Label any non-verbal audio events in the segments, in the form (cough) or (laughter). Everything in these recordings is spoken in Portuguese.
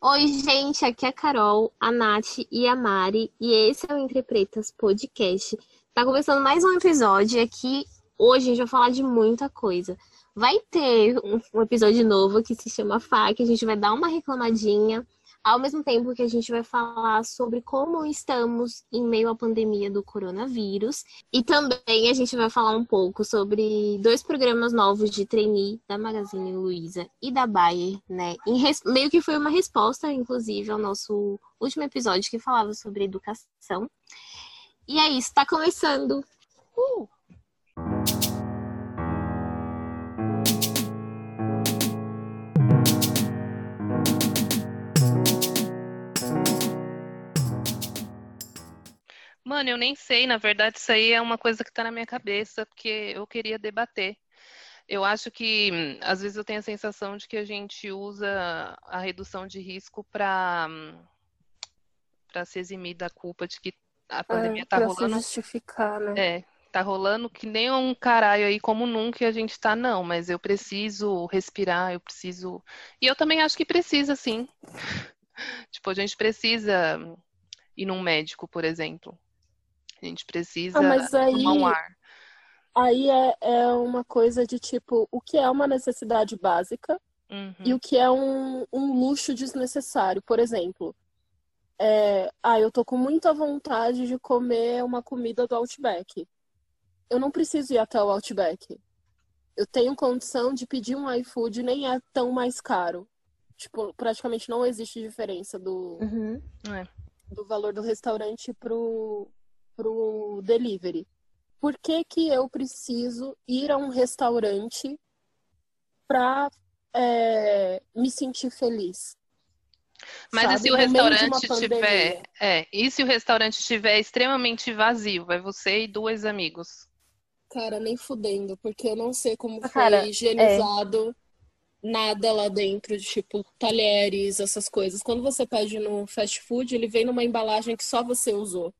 Oi, gente, aqui é a Carol, a Nath e a Mari, e esse é o Entre Podcast. Tá começando mais um episódio aqui. Hoje a gente vai falar de muita coisa. Vai ter um, um episódio novo que se chama FAQ, a gente vai dar uma reclamadinha ao mesmo tempo que a gente vai falar sobre como estamos em meio à pandemia do coronavírus. E também a gente vai falar um pouco sobre dois programas novos de trainee da Magazine Luiza e da Bayer, né? Res... Meio que foi uma resposta, inclusive, ao nosso último episódio que falava sobre educação. E é isso, tá começando! Uh! Mano, eu nem sei, na verdade, isso aí é uma coisa que tá na minha cabeça, porque eu queria debater. Eu acho que, às vezes, eu tenho a sensação de que a gente usa a redução de risco para para se eximir da culpa de que a pandemia é, tá rolando. Se justificar, né? É, tá rolando que nem um caralho aí como nunca a gente tá, não, mas eu preciso respirar, eu preciso. E eu também acho que precisa, sim. (laughs) tipo, a gente precisa ir num médico, por exemplo. A gente precisa ah, aí, tomar um ar. Aí é, é uma coisa de tipo, o que é uma necessidade básica uhum. e o que é um, um luxo desnecessário. Por exemplo, é, ah, eu tô com muita vontade de comer uma comida do Outback. Eu não preciso ir até o Outback. Eu tenho condição de pedir um iFood, nem é tão mais caro. Tipo, praticamente não existe diferença do, uhum. é. do valor do restaurante pro, pro delivery. Por que, que eu preciso ir a um restaurante para é, me sentir feliz? Mas Sabe? e se o restaurante estiver. É, e se o restaurante estiver extremamente vazio? Vai você e dois amigos. Cara, nem fudendo, porque eu não sei como foi Cara, higienizado é. nada lá dentro, de tipo talheres, essas coisas. Quando você pede no fast food, ele vem numa embalagem que só você usou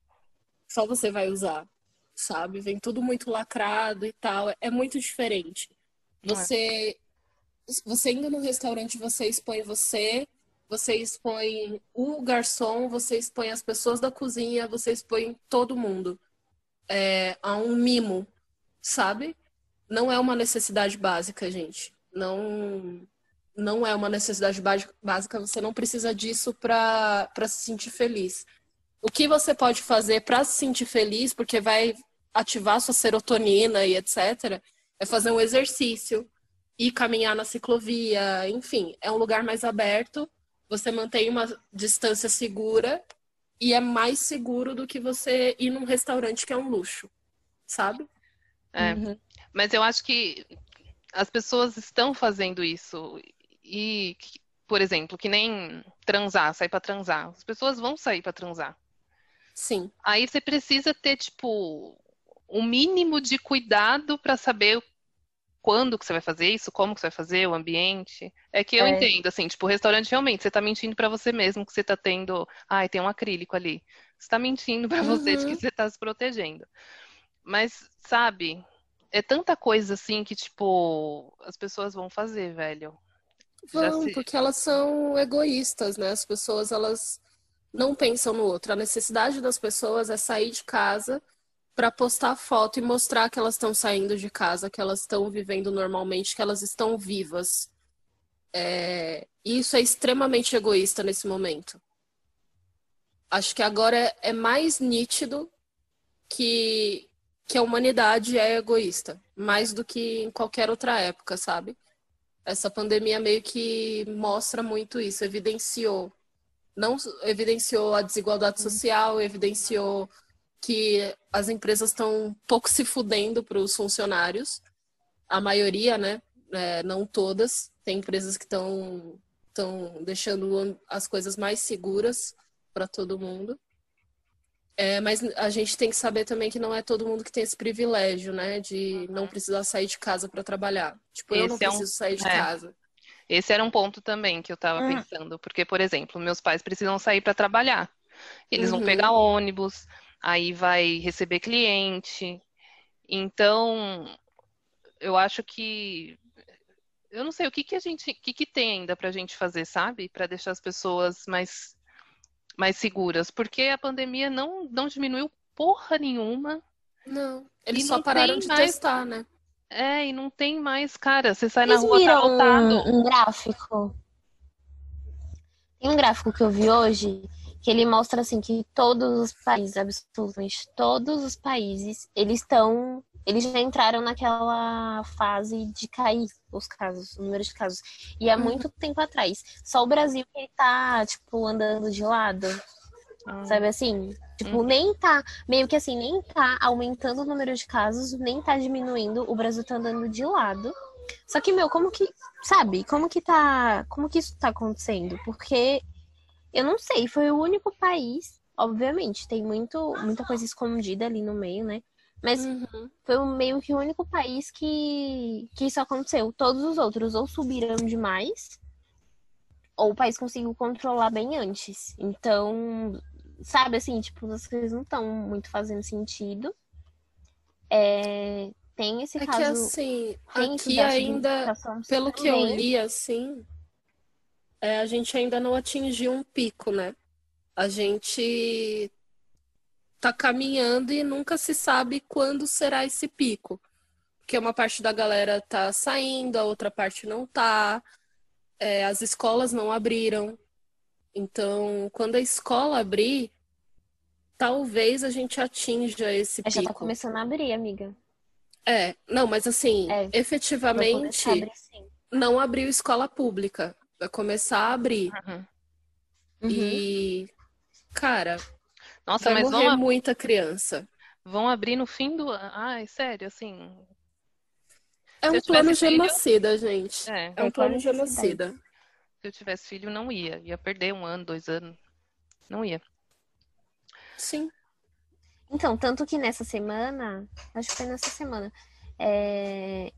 só você vai usar, sabe? Vem tudo muito lacrado e tal. É muito diferente. Você, é. você indo no restaurante, você expõe você, você expõe o garçom, você expõe as pessoas da cozinha, você expõe todo mundo é, a um mimo, sabe? Não é uma necessidade básica, gente. Não, não é uma necessidade básica. Você não precisa disso para se sentir feliz o que você pode fazer para se sentir feliz, porque vai ativar sua serotonina e etc., é fazer um exercício e caminhar na ciclovia, enfim, é um lugar mais aberto, você mantém uma distância segura e é mais seguro do que você ir num restaurante que é um luxo, sabe? É. Uhum. Mas eu acho que as pessoas estão fazendo isso e, por exemplo, que nem transar, sair para transar. As pessoas vão sair para transar. Sim. Aí você precisa ter, tipo, um mínimo de cuidado para saber quando que você vai fazer isso, como que você vai fazer, o ambiente. É que eu é. entendo, assim, tipo, o restaurante realmente, você tá mentindo para você mesmo que você tá tendo, ai, tem um acrílico ali. Você tá mentindo para você de que uhum. você tá se protegendo. Mas, sabe, é tanta coisa assim que, tipo, as pessoas vão fazer, velho. Vão, se... porque elas são egoístas, né? As pessoas, elas não pensam no outro. A necessidade das pessoas é sair de casa para postar foto e mostrar que elas estão saindo de casa, que elas estão vivendo normalmente, que elas estão vivas. É... Isso é extremamente egoísta nesse momento. Acho que agora é mais nítido que, que a humanidade é egoísta, mais do que em qualquer outra época, sabe? Essa pandemia meio que mostra muito isso, evidenciou não evidenciou a desigualdade social, evidenciou que as empresas estão pouco se fudendo para os funcionários. A maioria, né? É, não todas. Tem empresas que estão estão deixando as coisas mais seguras para todo mundo. É, mas a gente tem que saber também que não é todo mundo que tem esse privilégio, né? De não precisar sair de casa para trabalhar. Tipo, esse eu não preciso é um... sair de é. casa. Esse era um ponto também que eu estava hum. pensando, porque, por exemplo, meus pais precisam sair para trabalhar. Eles uhum. vão pegar ônibus, aí vai receber cliente. Então, eu acho que eu não sei o que que a gente, o que que tem ainda pra gente fazer, sabe? Para deixar as pessoas mais mais seguras, porque a pandemia não não diminuiu porra nenhuma. Não, eles só pararam de mais... testar, né? É, e não tem mais, cara, você sai Eles na rua, tá lotado. Um, um gráfico. Tem um gráfico que eu vi hoje que ele mostra assim que todos os países, absolutamente todos os países, eles estão eles já entraram naquela fase de cair os casos, o número de casos. E há uhum. muito tempo atrás. Só o Brasil que tá, tipo, andando de lado. Ah. Sabe assim? Tipo, uhum. nem tá, meio que assim, nem tá aumentando o número de casos, nem tá diminuindo, o Brasil tá andando de lado. Só que, meu, como que, sabe, como que tá, como que isso tá acontecendo? Porque eu não sei, foi o único país, obviamente, tem muito, muita coisa escondida ali no meio, né? Mas uhum. foi meio que o único país que, que isso aconteceu. Todos os outros ou subiram demais, ou o país conseguiu controlar bem antes. Então, sabe assim, tipo, as coisas não estão muito fazendo sentido. É, tem esse é caso. Que, assim, aqui ainda, pelo que eu li, assim, é, a gente ainda não atingiu um pico, né? A gente tá caminhando e nunca se sabe quando será esse pico. Porque uma parte da galera tá saindo, a outra parte não tá. É, as escolas não abriram. Então, quando a escola abrir, talvez a gente atinja esse pico. Já tá começando a abrir, amiga. É, não, mas assim, é, efetivamente abrir, não abriu escola pública. Vai começar a abrir. Uhum. E, cara, nossa, Vai mas morrer vão muita criança. Vão abrir no fim do ano. Ai, sério, assim. É um plano genocida, filho... gente. É, é um plano genocida. Eu tivesse filho, não ia. Ia perder um ano, dois anos. Não ia. Sim. Então, tanto que nessa semana, acho que foi nessa semana, é...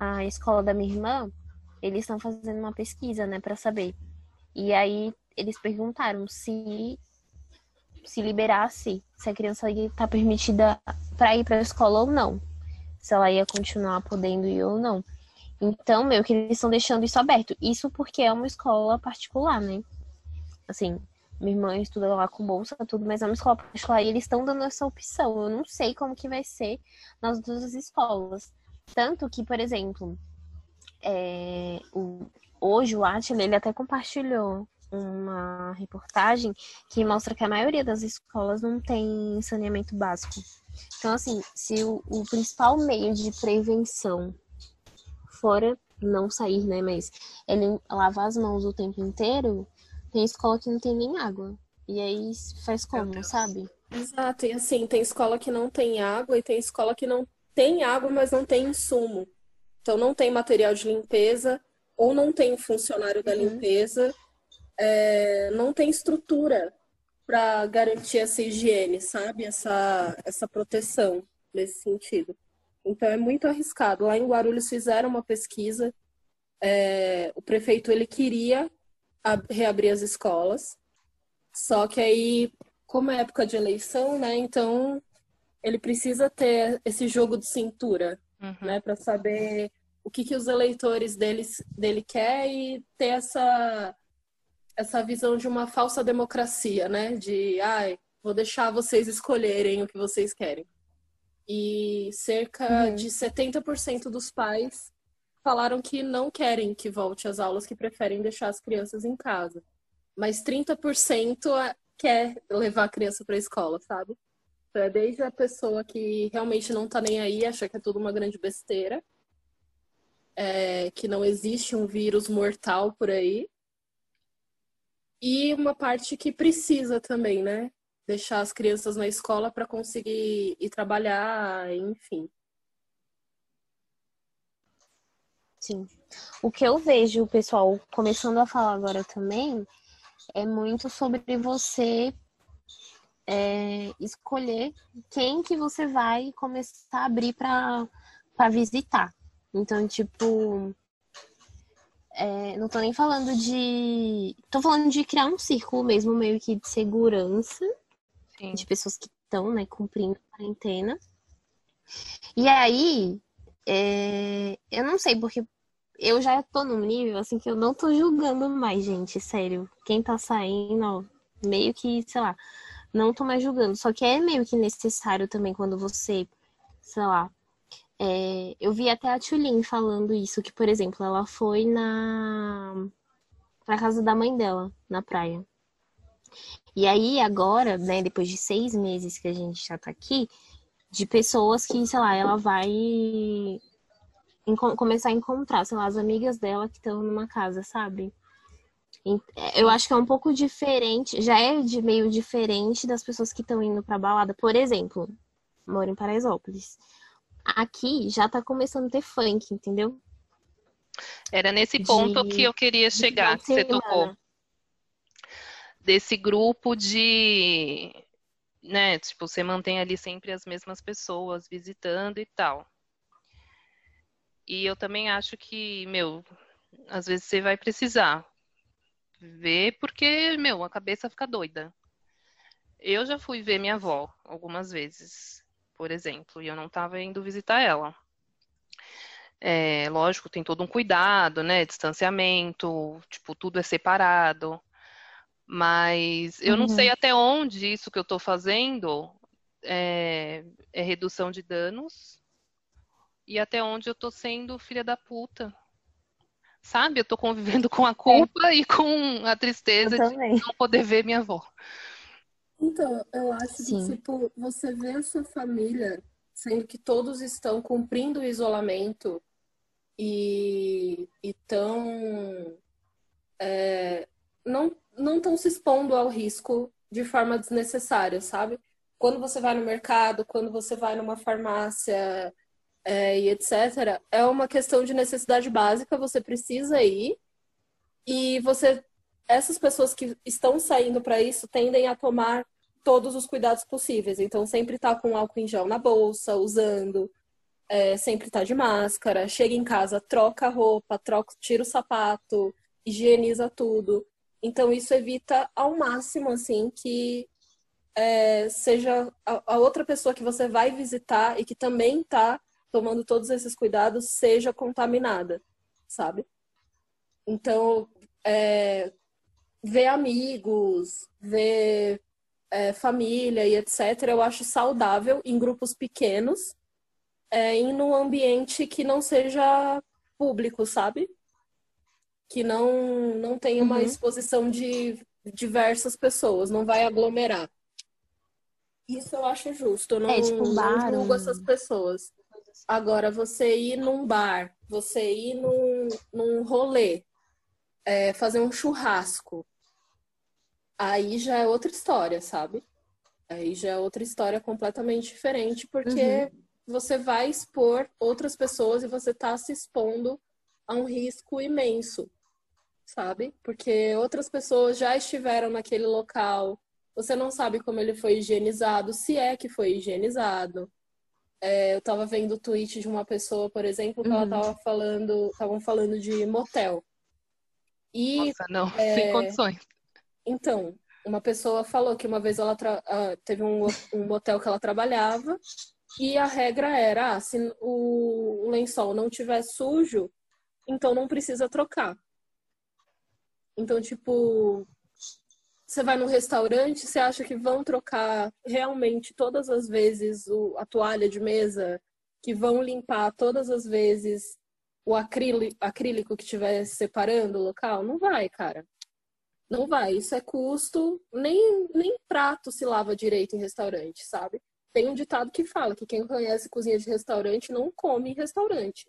a escola da minha irmã, eles estão fazendo uma pesquisa, né, para saber. E aí eles perguntaram se se liberasse se a criança ia estar tá permitida para ir para a escola ou não. Se ela ia continuar podendo ir ou não. Então, meio que eles estão deixando isso aberto. Isso porque é uma escola particular, né? Assim, minha irmã estuda lá com bolsa, tudo, mas é uma escola particular e eles estão dando essa opção. Eu não sei como que vai ser nas duas escolas. Tanto que, por exemplo, é, o, hoje o Atila, ele até compartilhou uma reportagem que mostra que a maioria das escolas não tem saneamento básico. Então, assim, se o, o principal meio de prevenção fora não sair, né, mas ele lavar as mãos o tempo inteiro, tem escola que não tem nem água. E aí faz como, sabe? Exato, e assim, tem escola que não tem água e tem escola que não tem água, mas não tem insumo. Então não tem material de limpeza ou não tem funcionário da uhum. limpeza é, não tem estrutura para garantir essa higiene, sabe? Essa, essa proteção nesse sentido. Então é muito arriscado. Lá em Guarulhos fizeram uma pesquisa. É, o prefeito ele queria reabrir as escolas, só que aí, como é época de eleição, né? Então ele precisa ter esse jogo de cintura, uhum. né? Para saber o que, que os eleitores deles, dele quer e ter essa essa visão de uma falsa democracia, né? De, ai, vou deixar vocês escolherem o que vocês querem. E cerca uhum. de 70% dos pais falaram que não querem que volte às aulas, que preferem deixar as crianças em casa. Mas 30% é, quer levar a criança para a escola, sabe? Então é desde a pessoa que realmente não tá nem aí, acha que é tudo uma grande besteira, é, que não existe um vírus mortal por aí, e uma parte que precisa também, né? Deixar as crianças na escola para conseguir ir trabalhar, enfim. Sim. O que eu vejo o pessoal começando a falar agora também é muito sobre você é, escolher quem que você vai começar a abrir para visitar. Então, tipo, é, não tô nem falando de. Tô falando de criar um círculo mesmo, meio que de segurança. Sim. De pessoas que estão, né, cumprindo a quarentena. E aí, é, eu não sei, porque eu já tô num nível assim que eu não tô julgando mais, gente, sério. Quem tá saindo, ó, meio que, sei lá, não tô mais julgando. Só que é meio que necessário também quando você, sei lá. É, eu vi até a Tulin falando isso, que, por exemplo, ela foi na pra casa da mãe dela, na praia. E aí, agora, né, depois de seis meses que a gente já tá aqui, de pessoas que, sei lá, ela vai começar a encontrar, sei lá, as amigas dela que estão numa casa, sabe? É, eu acho que é um pouco diferente, já é de meio diferente das pessoas que estão indo pra balada. Por exemplo, moro em Paraisópolis. Aqui já tá começando a ter funk, entendeu? Era nesse ponto de... que eu queria chegar, que você tocou. Desse grupo de, né, tipo, você mantém ali sempre as mesmas pessoas visitando e tal. E eu também acho que, meu, às vezes você vai precisar ver porque, meu, a cabeça fica doida. Eu já fui ver minha avó algumas vezes, por exemplo, e eu não estava indo visitar ela. É, lógico, tem todo um cuidado, né? Distanciamento, tipo, tudo é separado. Mas eu uhum. não sei até onde isso que eu estou fazendo é, é, redução de danos e até onde eu estou sendo filha da puta. Sabe? Eu estou convivendo com a culpa é. e com a tristeza de não poder ver minha avó. Então, eu acho Sim. que, tipo, você vê a sua família, sendo que todos estão cumprindo o isolamento e estão. É, não estão se expondo ao risco de forma desnecessária, sabe? Quando você vai no mercado, quando você vai numa farmácia é, e etc., é uma questão de necessidade básica, você precisa ir e você essas pessoas que estão saindo para isso tendem a tomar todos os cuidados possíveis. Então, sempre tá com álcool em gel na bolsa, usando, é, sempre tá de máscara, chega em casa, troca a roupa, troca, tira o sapato, higieniza tudo. Então, isso evita ao máximo, assim, que é, seja a, a, outra pessoa que você vai visitar e que também tá tomando todos esses cuidados seja contaminada, sabe? Então, é, ver amigos, ver é, família e etc., eu acho saudável em grupos pequenos é, e num ambiente que não seja público, sabe? Que não, não tenha uma uhum. exposição de diversas pessoas, não vai aglomerar. Isso eu acho justo, eu não, é, tipo, bar, não julgo essas pessoas. Agora, você ir num bar, você ir num, num rolê, é, fazer um churrasco, aí já é outra história, sabe? Aí já é outra história completamente diferente, porque uhum. você vai expor outras pessoas e você está se expondo a um risco imenso, sabe? Porque outras pessoas já estiveram naquele local, você não sabe como ele foi higienizado, se é que foi higienizado. É, eu estava vendo o tweet de uma pessoa, por exemplo, que uhum. ela estava falando, estavam falando de motel. E, Nossa, não, é... sem condições. Então, uma pessoa falou que uma vez ela tra... teve um, um motel que ela trabalhava e a regra era, ah, se o lençol não tiver sujo, então não precisa trocar. Então, tipo, você vai no restaurante, você acha que vão trocar realmente todas as vezes o, a toalha de mesa, que vão limpar todas as vezes o acrílico, acrílico que estiver separando o local? Não vai, cara. Não vai, isso é custo, nem, nem prato se lava direito em restaurante, sabe? Tem um ditado que fala que quem conhece cozinha de restaurante não come em restaurante.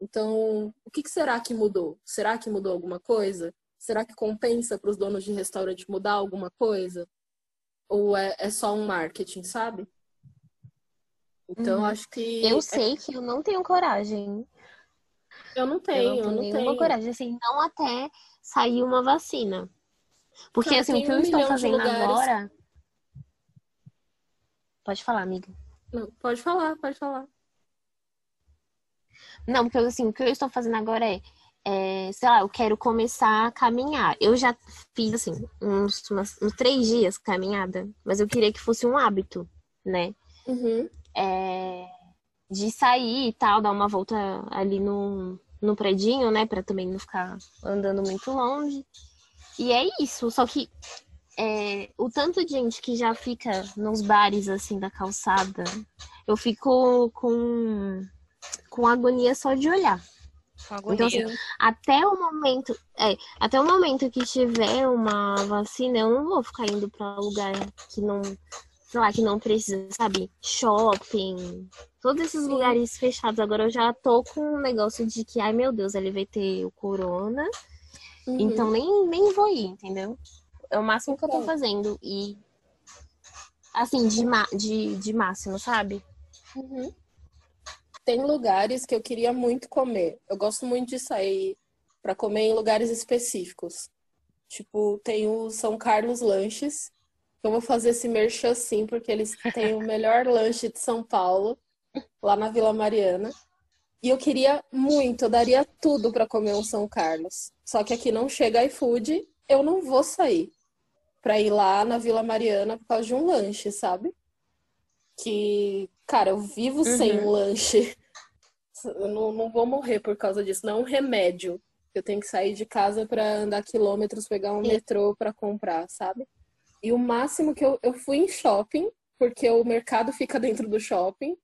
Então, o que será que mudou? Será que mudou alguma coisa? Será que compensa para os donos de restaurante mudar alguma coisa? Ou é, é só um marketing, sabe? Então, uhum. acho que. Eu é sei que eu não tenho coragem. Eu não tenho, eu não tenho, eu não nenhuma tenho. coragem, assim, não até sair uma vacina. Porque assim, o que um eu estou fazendo agora. Pode falar, amiga. Não, pode falar, pode falar. Não, porque assim, o que eu estou fazendo agora é, é, sei lá, eu quero começar a caminhar. Eu já fiz assim, uns, uns, uns três dias caminhada, mas eu queria que fosse um hábito, né? Uhum. É, de sair e tal, dar uma volta ali no, no predinho, né? Pra também não ficar andando muito longe. E é isso. Só que é, o tanto de gente que já fica nos bares assim da calçada, eu fico com, com agonia só de olhar. Então, assim, até o momento, é, até o momento que tiver uma vacina, eu não vou ficar indo para lugar que não, sei lá, que não precisa, sabe? Shopping, todos esses Sim. lugares fechados. Agora eu já tô com um negócio de que, ai meu Deus, ele vai ter o corona. Uhum. Então nem, nem vou ir, entendeu? É o máximo que eu tô fazendo. E assim, de, de, de máximo, sabe? Uhum tem lugares que eu queria muito comer. Eu gosto muito de sair para comer em lugares específicos. Tipo, tem o São Carlos Lanches. Eu vou fazer esse merchan sim, porque eles têm o melhor (laughs) lanche de São Paulo, lá na Vila Mariana. E eu queria muito, eu daria tudo para comer um São Carlos. Só que aqui não chega iFood, eu não vou sair para ir lá na Vila Mariana por causa de um lanche, sabe? Que, cara, eu vivo uhum. sem um lanche. Eu não, não vou morrer por causa disso. Não é um remédio. Eu tenho que sair de casa para andar quilômetros, pegar um Sim. metrô para comprar, sabe? E o máximo que eu, eu fui em shopping, porque o mercado fica dentro do shopping.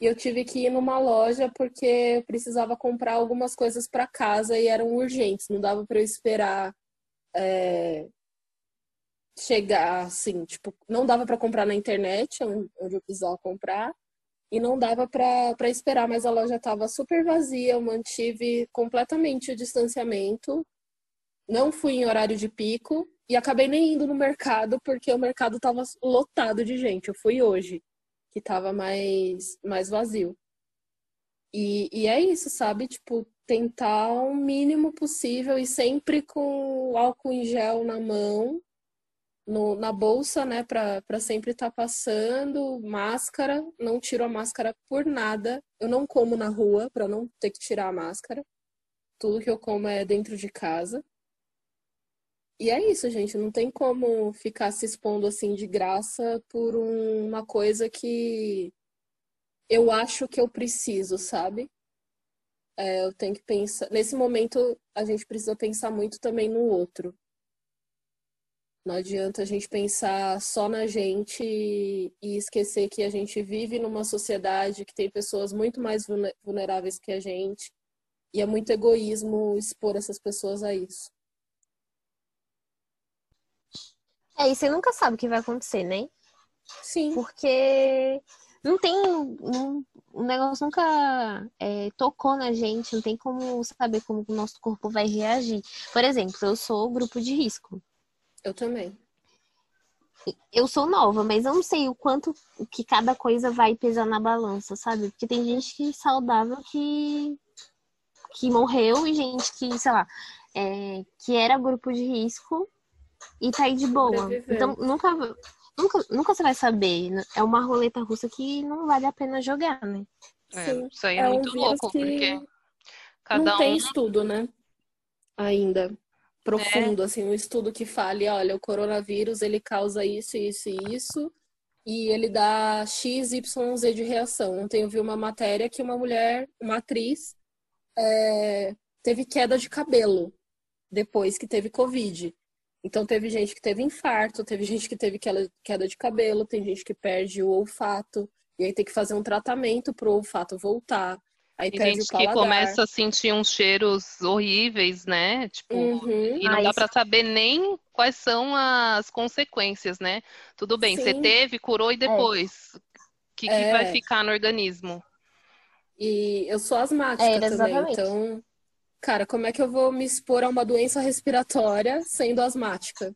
E eu tive que ir numa loja porque eu precisava comprar algumas coisas para casa e eram urgentes. Não dava para eu esperar é, chegar assim, tipo, não dava para comprar na internet, onde eu precisava comprar e não dava para esperar, mas a loja estava super vazia, eu mantive completamente o distanciamento, não fui em horário de pico e acabei nem indo no mercado porque o mercado estava lotado de gente. Eu fui hoje, que estava mais, mais vazio. E, e é isso, sabe? Tipo, tentar o mínimo possível e sempre com álcool em gel na mão no, na bolsa, né, para sempre estar tá passando, máscara, não tiro a máscara por nada. Eu não como na rua para não ter que tirar a máscara. Tudo que eu como é dentro de casa. E é isso, gente, não tem como ficar se expondo assim de graça por um, uma coisa que eu acho que eu preciso, sabe? É, eu tenho que pensar. Nesse momento, a gente precisa pensar muito também no outro. Não adianta a gente pensar só na gente e esquecer que a gente vive numa sociedade que tem pessoas muito mais vulneráveis que a gente. E é muito egoísmo expor essas pessoas a isso. É, e você nunca sabe o que vai acontecer, né? Sim. Porque não tem. Não, o negócio nunca é, tocou na gente, não tem como saber como o nosso corpo vai reagir. Por exemplo, eu sou grupo de risco. Eu também. Eu sou nova, mas eu não sei o quanto que cada coisa vai pesar na balança, sabe? Porque tem gente que é saudável que, que morreu e gente que, sei lá, é, que era grupo de risco e tá aí de boa. Então nunca, nunca, nunca você vai saber. É uma roleta russa que não vale a pena jogar, né? É, isso aí é, é muito um louco, porque cada não um. tem estudo, né? Ainda profundo, é. assim, um estudo que fale, olha, o coronavírus ele causa isso, isso e isso, e ele dá X, Y, Z de reação. Ontem eu vi uma matéria que uma mulher, uma atriz, é, teve queda de cabelo depois que teve Covid. Então teve gente que teve infarto, teve gente que teve queda de cabelo, tem gente que perde o olfato, e aí tem que fazer um tratamento para o olfato voltar. Aí Tem gente que começa a sentir uns cheiros horríveis, né? Tipo, uhum. e não ah, dá para saber nem quais são as consequências, né? Tudo bem, Sim. você teve, curou e é. depois? O é. que, que é. vai ficar no organismo? E eu sou asmática é, também, então, cara, como é que eu vou me expor a uma doença respiratória sendo asmática?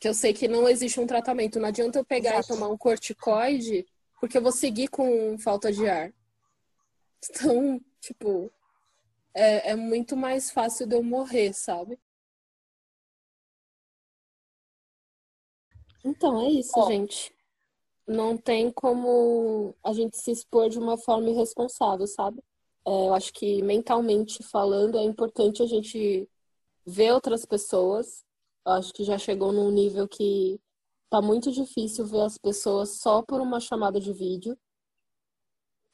Que eu sei que não existe um tratamento. Não adianta eu pegar Exato. e tomar um corticoide, porque eu vou seguir com falta de ar. Então, tipo, é, é muito mais fácil de eu morrer, sabe? Então, é isso, gente. Não tem como a gente se expor de uma forma irresponsável, sabe? É, eu acho que mentalmente falando é importante a gente ver outras pessoas. Eu acho que já chegou num nível que tá muito difícil ver as pessoas só por uma chamada de vídeo.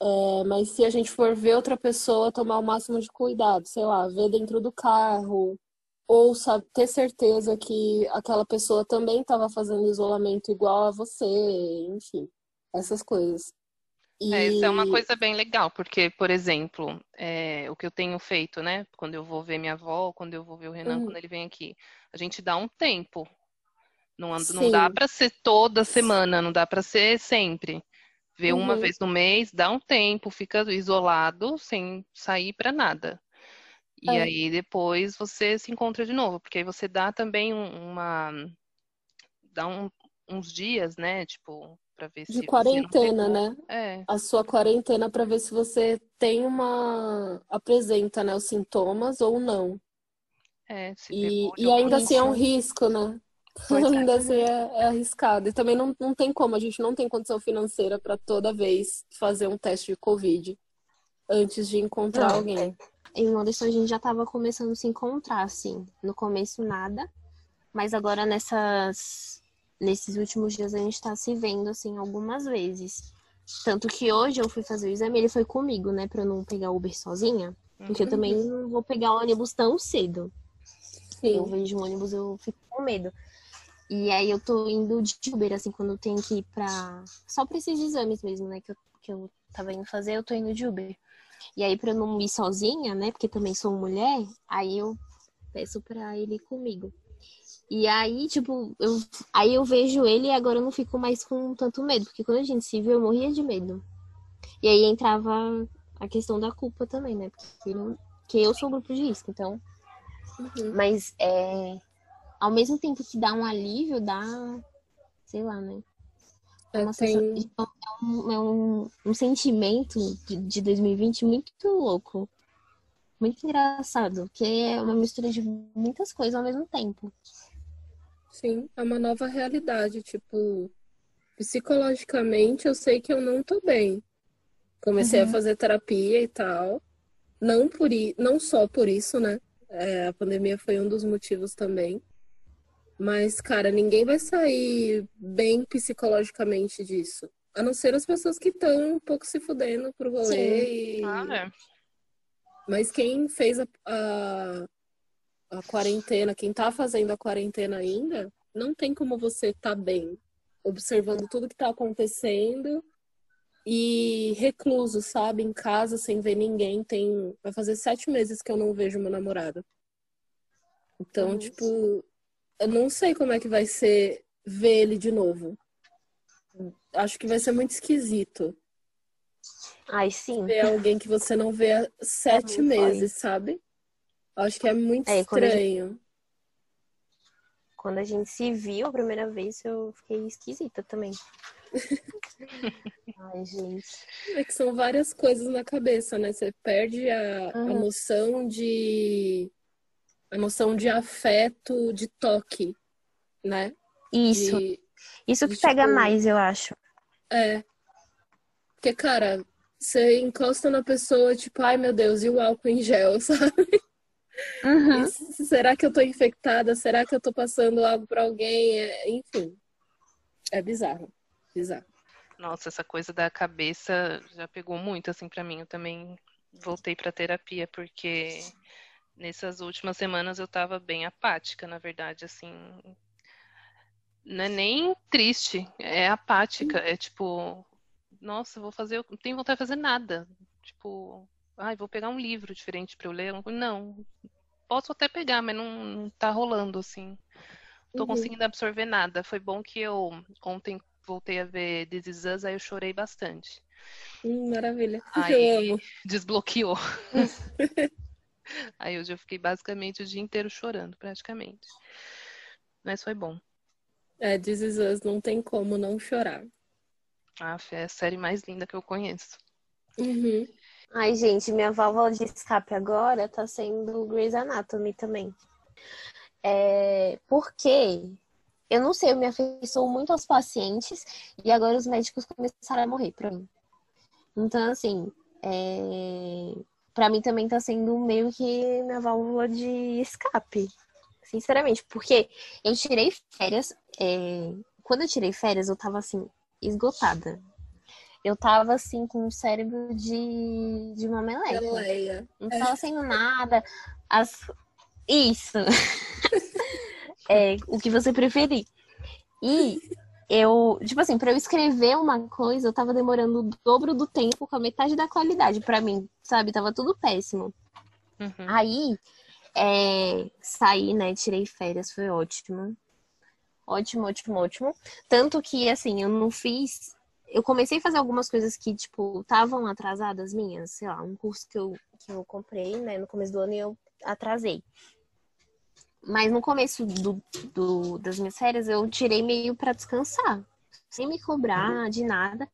É, mas se a gente for ver outra pessoa, tomar o máximo de cuidado, sei lá, ver dentro do carro, ou sabe, ter certeza que aquela pessoa também estava fazendo isolamento igual a você, enfim, essas coisas. E... É, isso é uma coisa bem legal, porque, por exemplo, é, o que eu tenho feito, né? Quando eu vou ver minha avó, quando eu vou ver o Renan, hum. quando ele vem aqui, a gente dá um tempo. Não, não dá para ser toda semana, não dá para ser sempre. Vê uhum. uma vez no mês, dá um tempo, fica isolado, sem sair para nada. E é. aí depois você se encontra de novo, porque aí você dá também uma. dá um, uns dias, né? Tipo, para ver de se. De quarentena, né? É. A sua quarentena para ver se você tem uma. apresenta, né, os sintomas ou não. É, se e, e ainda assim é um risco, né? Pois ainda é. assim é, é, arriscado. E também não, não tem como, a gente não tem condição financeira para toda vez fazer um teste de Covid antes de encontrar não, alguém. É. Em Anderson a gente já estava começando a se encontrar, assim. No começo nada, mas agora nessas nesses últimos dias a gente está se vendo, assim, algumas vezes. Tanto que hoje eu fui fazer o exame, ele foi comigo, né, para não pegar Uber sozinha. Porque eu uhum. também não vou pegar ônibus tão cedo. Sim. Eu vejo um ônibus, eu fico com medo. E aí eu tô indo de Uber, assim, quando eu tenho que ir pra. Só pra esses exames mesmo, né? Que eu, que eu tava indo fazer, eu tô indo de Uber. E aí, pra eu não ir sozinha, né? Porque também sou mulher, aí eu peço pra ele ir comigo. E aí, tipo, eu, aí eu vejo ele e agora eu não fico mais com tanto medo, porque quando a gente se viu, eu morria de medo. E aí entrava a questão da culpa também, né? Porque, não, porque eu sou grupo de risco, então. Uhum. Mas é, ao mesmo tempo que dá um alívio, dá, sei lá, né? É, uma tem... sensação, é, um, é um, um sentimento de, de 2020 muito louco. Muito engraçado, que é uma mistura de muitas coisas ao mesmo tempo. Sim, é uma nova realidade. Tipo, psicologicamente eu sei que eu não tô bem. Comecei uhum. a fazer terapia e tal. Não, por, não só por isso, né? É, a pandemia foi um dos motivos também. Mas, cara, ninguém vai sair bem psicologicamente disso. A não ser as pessoas que estão um pouco se fudendo pro rolê. E... Ah, é. Mas quem fez a, a, a, quarentena, quem tá fazendo a quarentena ainda, não tem como você estar tá bem, observando tudo que tá acontecendo e recluso, sabe? Em casa, sem ver ninguém. Tem. Vai fazer sete meses que eu não vejo meu namorado. Então, tipo, eu não sei como é que vai ser ver ele de novo. Acho que vai ser muito esquisito. Ai, sim. Ver alguém que você não vê há sete meses, foi. sabe? Acho que é muito é, estranho. Quando a, gente... quando a gente se viu a primeira vez, eu fiquei esquisita também. (laughs) Ai, gente. É que são várias coisas na cabeça, né? Você perde a, uhum. a noção de a noção de afeto, de toque, né? Isso. De, Isso que de, pega tipo, mais, eu acho. É. Porque, cara, você encosta na pessoa, tipo, ai meu Deus, e o álcool em gel, (laughs) sabe? Uhum. E, será que eu tô infectada? Será que eu tô passando algo para alguém? É, enfim. É bizarro. Bizarro. Nossa, essa coisa da cabeça já pegou muito, assim, para mim. Eu também voltei pra terapia, porque nessas últimas semanas eu tava bem apática, na verdade, assim. Não é nem triste, é apática. É tipo, nossa, vou fazer, não tenho vontade de fazer nada. Tipo, ai, vou pegar um livro diferente para eu ler. Não, posso até pegar, mas não, não tá rolando, assim. Tô uhum. conseguindo absorver nada. Foi bom que eu ontem voltei a ver This Is Us, aí eu chorei bastante. Hum, maravilha. Aí desbloqueou. (laughs) Aí hoje eu fiquei basicamente o dia inteiro chorando, praticamente. Mas foi bom. É, This Is Us não tem como não chorar. Ah, é a série mais linda que eu conheço. Uhum. Ai, gente, minha válvula de escape agora tá sendo Grey's Anatomy também. É, porque eu não sei, eu me afeiçoo muito aos pacientes e agora os médicos começaram a morrer pra mim. Então, assim, é, para mim também tá sendo meio que minha válvula de escape. Sinceramente, porque eu tirei férias. É... Quando eu tirei férias, eu tava assim, esgotada. eu tava assim com o cérebro de, de uma meleca. Geleia. Não tava sendo nada. As... Isso. (laughs) é, o que você preferir. E eu, tipo assim, para eu escrever uma coisa, eu tava demorando o dobro do tempo com a metade da qualidade para mim, sabe? Tava tudo péssimo. Uhum. Aí, é, saí, né? Tirei férias, foi ótimo. Ótimo, ótimo, ótimo. Tanto que, assim, eu não fiz. Eu comecei a fazer algumas coisas que, tipo, estavam atrasadas minhas. Sei lá, um curso que eu, que eu comprei, né, no começo do ano e eu atrasei. Mas no começo do, do, das minhas férias eu tirei meio para descansar, sem me cobrar de nada.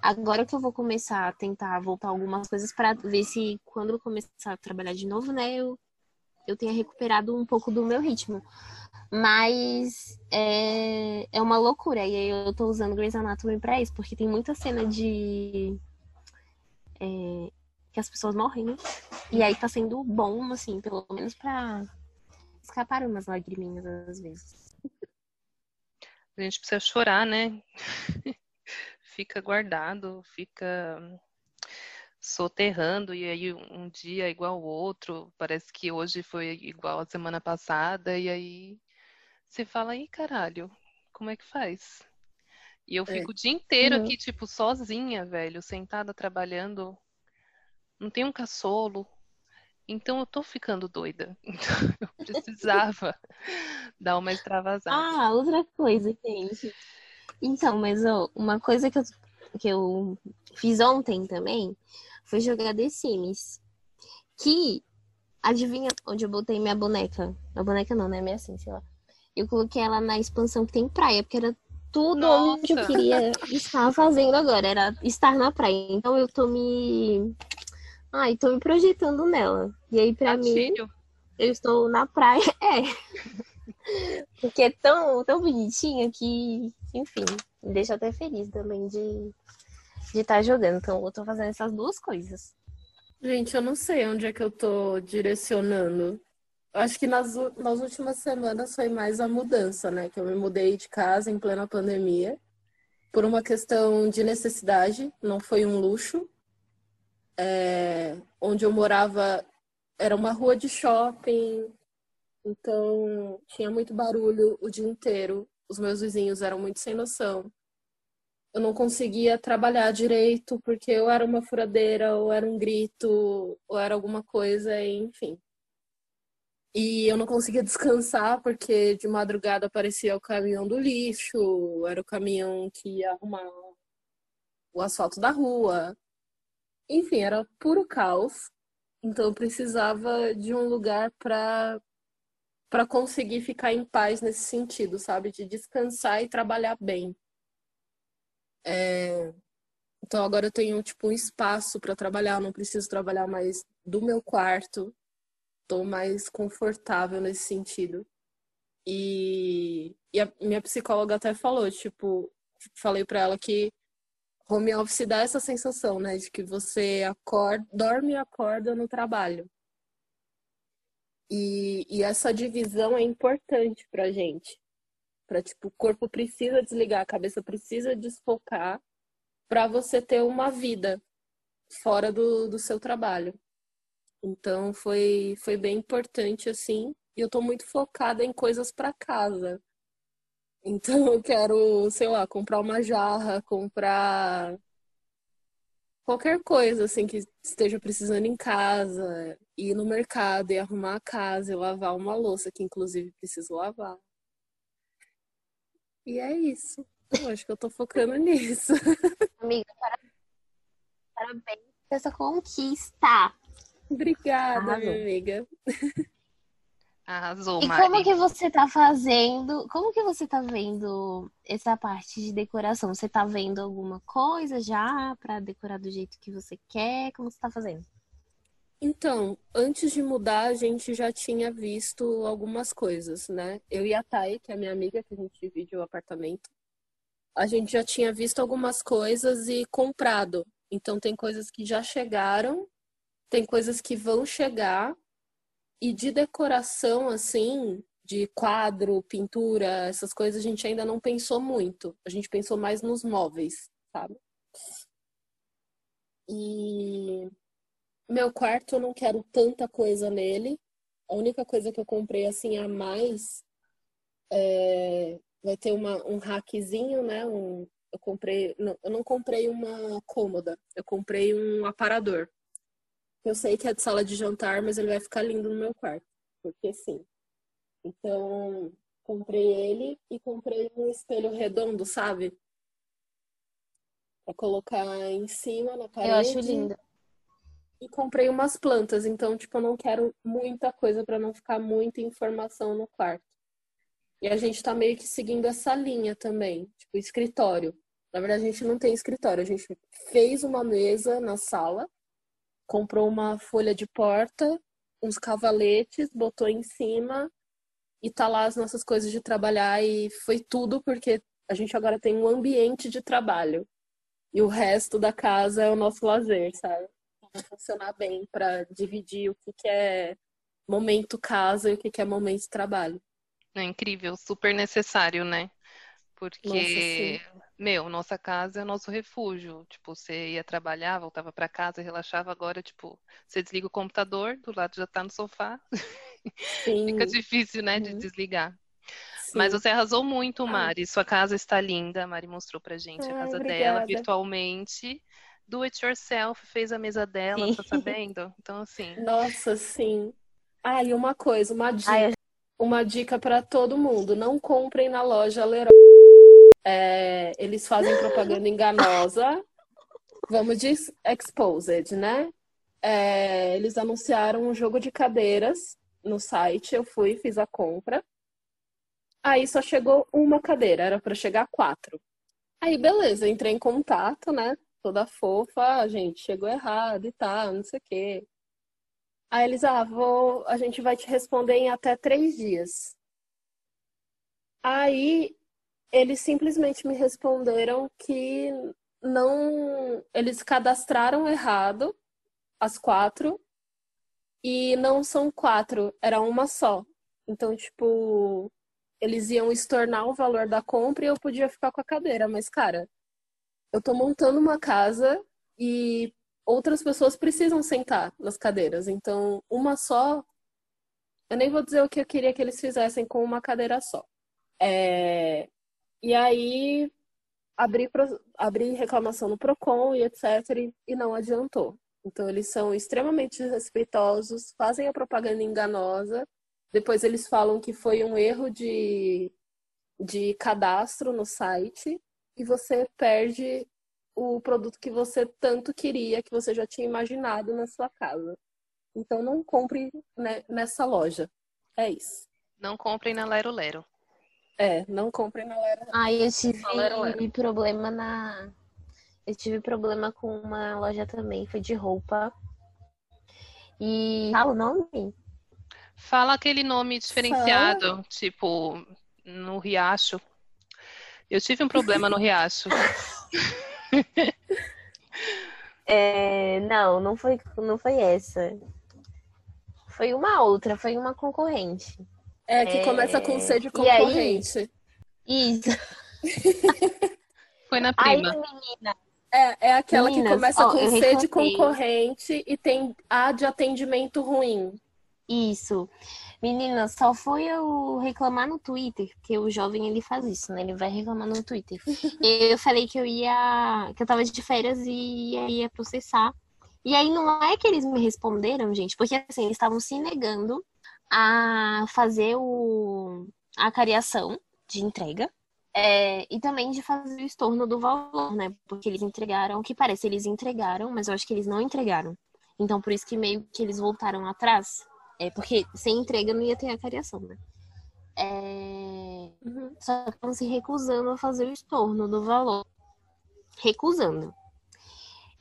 Agora que eu vou começar a tentar voltar algumas coisas para ver se quando eu começar a trabalhar de novo, né, eu, eu tenha recuperado um pouco do meu ritmo. Mas é, é uma loucura. E aí eu tô usando Grey's Anatomy pra isso, porque tem muita cena de. É, que as pessoas morrem, né? E aí tá sendo bom, assim, pelo menos pra escaparam umas lagriminhas às vezes. A gente precisa chorar, né? (laughs) fica guardado, fica soterrando, e aí um dia é igual ao outro, parece que hoje foi igual a semana passada, e aí você fala, aí caralho, como é que faz? E eu é. fico é. o dia inteiro uhum. aqui, tipo, sozinha, velho, sentada trabalhando. Não tem um caçolo, então eu tô ficando doida. (laughs) Então eu precisava (laughs) dar uma extravasada. Ah, outra coisa, gente. Então, mas ó, uma coisa que eu, que eu fiz ontem também foi jogar The Sims. Que, adivinha onde eu botei minha boneca? A boneca não, né? Minha assim, sei lá. Eu coloquei ela na expansão que tem praia, porque era tudo Nossa. onde eu queria estar fazendo agora, era estar na praia. Então eu tô me Ai, tô me projetando nela. E aí, pra mim, eu estou na praia. (laughs) É. Porque é tão, tão bonitinha que, enfim, me deixa até feliz também de de estar tá jogando. Então, eu tô fazendo essas duas coisas. Gente, eu não sei onde é que eu tô direcionando. Acho que nas, nas últimas semanas foi mais a mudança, né? Que eu me mudei de casa em plena pandemia por uma questão de necessidade, não foi um luxo é, onde eu morava era uma rua de shopping, então tinha muito barulho o dia inteiro. Os meus vizinhos eram muito sem noção. Eu não conseguia trabalhar direito porque eu era uma furadeira, ou era um grito, ou era alguma coisa, enfim. E eu não conseguia descansar porque de madrugada aparecia o caminhão do lixo, era o caminhão que ia arrumar o asfalto da rua. Enfim, era puro caos. Então eu precisava de um lugar para para conseguir ficar em paz nesse sentido, sabe? De descansar e trabalhar bem. É... Então agora eu tenho tipo um espaço para trabalhar, não preciso trabalhar mais do meu quarto. Estou mais confortável nesse sentido. E, e a minha psicóloga até falou, tipo, falei para ela que home office dá essa sensação, né, de que você acorda, dorme e acorda no trabalho. E, e essa divisão é importante pra gente. Pra, tipo, o corpo precisa desligar, a cabeça precisa desfocar para você ter uma vida fora do, do seu trabalho. Então foi, foi bem importante assim. E eu tô muito focada em coisas para casa. Então eu quero, sei lá, comprar uma jarra, comprar qualquer coisa assim que esteja precisando em casa, ir no mercado e arrumar a casa e lavar uma louça que inclusive preciso lavar. E é isso. Eu acho que eu tô focando (laughs) nisso. Amiga, parabéns por essa conquista. Obrigada, minha amiga. Arrasou, e Mari. como que você tá fazendo? Como que você tá vendo essa parte de decoração? Você tá vendo alguma coisa já para decorar do jeito que você quer? Como você tá fazendo? Então, antes de mudar, a gente já tinha visto algumas coisas, né? Eu e a Thay, que é minha amiga, que a gente divide o apartamento, a gente já tinha visto algumas coisas e comprado. Então, tem coisas que já chegaram, tem coisas que vão chegar e de decoração, assim, de quadro, pintura, essas coisas, a gente ainda não pensou muito. A gente pensou mais nos móveis, sabe? E meu quarto eu não quero tanta coisa nele. A única coisa que eu comprei assim a mais é... vai ter uma, um rackzinho, né? Um... Eu comprei, não, eu não comprei uma cômoda, eu comprei um aparador. Eu sei que é de sala de jantar, mas ele vai ficar lindo no meu quarto, porque sim. Então, comprei ele e comprei um espelho redondo, sabe? Pra colocar em cima na parede. Eu acho linda. E comprei umas plantas, então, tipo, eu não quero muita coisa para não ficar muita informação no quarto. E a gente tá meio que seguindo essa linha também, tipo, escritório. Na verdade, a gente não tem escritório, a gente fez uma mesa na sala, comprou uma folha de porta, uns cavaletes, botou em cima e tá lá as nossas coisas de trabalhar e foi tudo porque a gente agora tem um ambiente de trabalho e o resto da casa é o nosso lazer, sabe? Vai funcionar bem para dividir o que, que é momento casa e o que, que é momento trabalho. É incrível, super necessário, né? Porque, Nossa, meu, nossa casa é o nosso refúgio. Tipo, você ia trabalhar, voltava para casa, relaxava. Agora, tipo, você desliga o computador, do lado já tá no sofá. (laughs) Fica difícil, né, uhum. de desligar. Sim. Mas você arrasou muito, Mari. Sua casa está linda. A Mari mostrou pra gente a casa obrigada. dela virtualmente. Do it yourself, fez a mesa dela, sim. tá sabendo? Então, assim. Nossa, sim. Ah, e uma coisa, uma dica. Ai, uma dica para todo mundo: não comprem na loja Leroy. É, eles fazem propaganda enganosa. Vamos de exposed, né? É, eles anunciaram um jogo de cadeiras no site. Eu fui, fiz a compra. Aí só chegou uma cadeira, era para chegar quatro. Aí, beleza, entrei em contato, né? Toda fofa, a gente chegou errado e tal, não sei o quê. Aí eles, ah, vou, a gente vai te responder em até três dias. Aí eles simplesmente me responderam que não. Eles cadastraram errado as quatro e não são quatro, era uma só. Então, tipo, eles iam estornar o valor da compra e eu podia ficar com a cadeira. Mas, cara, eu tô montando uma casa e outras pessoas precisam sentar nas cadeiras. Então, uma só. Eu nem vou dizer o que eu queria que eles fizessem com uma cadeira só. É... E aí abri, abri reclamação no PROCON e etc. E, não adiantou. Então eles são extremamente respeitosos, fazem a propaganda enganosa. Depois eles falam que foi um erro de, de cadastro no site e você perde o produto que você tanto queria, que você já tinha imaginado na sua casa. Então não compre né, nessa loja. É isso. Não comprem na Lero Lero. É, não comprem na Lero. Aí eu tive Lero Lero. problema na. Eu tive problema com uma loja também, foi de roupa. E fala o nome? Fala aquele nome diferenciado, Fala. tipo, no Riacho. Eu tive um problema no Riacho. (laughs) é, não, não foi, não foi essa. Foi uma outra, foi uma concorrente. É, que é... começa com C de concorrente. Aí... Isso. (laughs) Foi na prima. Aí, menina. É, é aquela Meninas, que começa ó, com C de concorrente e tem A de atendimento ruim. Isso. Menina, só foi eu reclamar no Twitter, porque o jovem ele faz isso, né? Ele vai reclamar no Twitter. (laughs) eu falei que eu ia. que eu tava de férias e ia processar. E aí não é que eles me responderam, gente, porque assim, eles estavam se negando a fazer o, a cariação de entrega. É, e também de fazer o estorno do valor, né? Porque eles entregaram, o que parece, eles entregaram, mas eu acho que eles não entregaram. Então, por isso que meio que eles voltaram atrás. É, porque sem entrega não ia ter a cariação, né? É... Uhum. Só estão se recusando a fazer o estorno do valor. Recusando.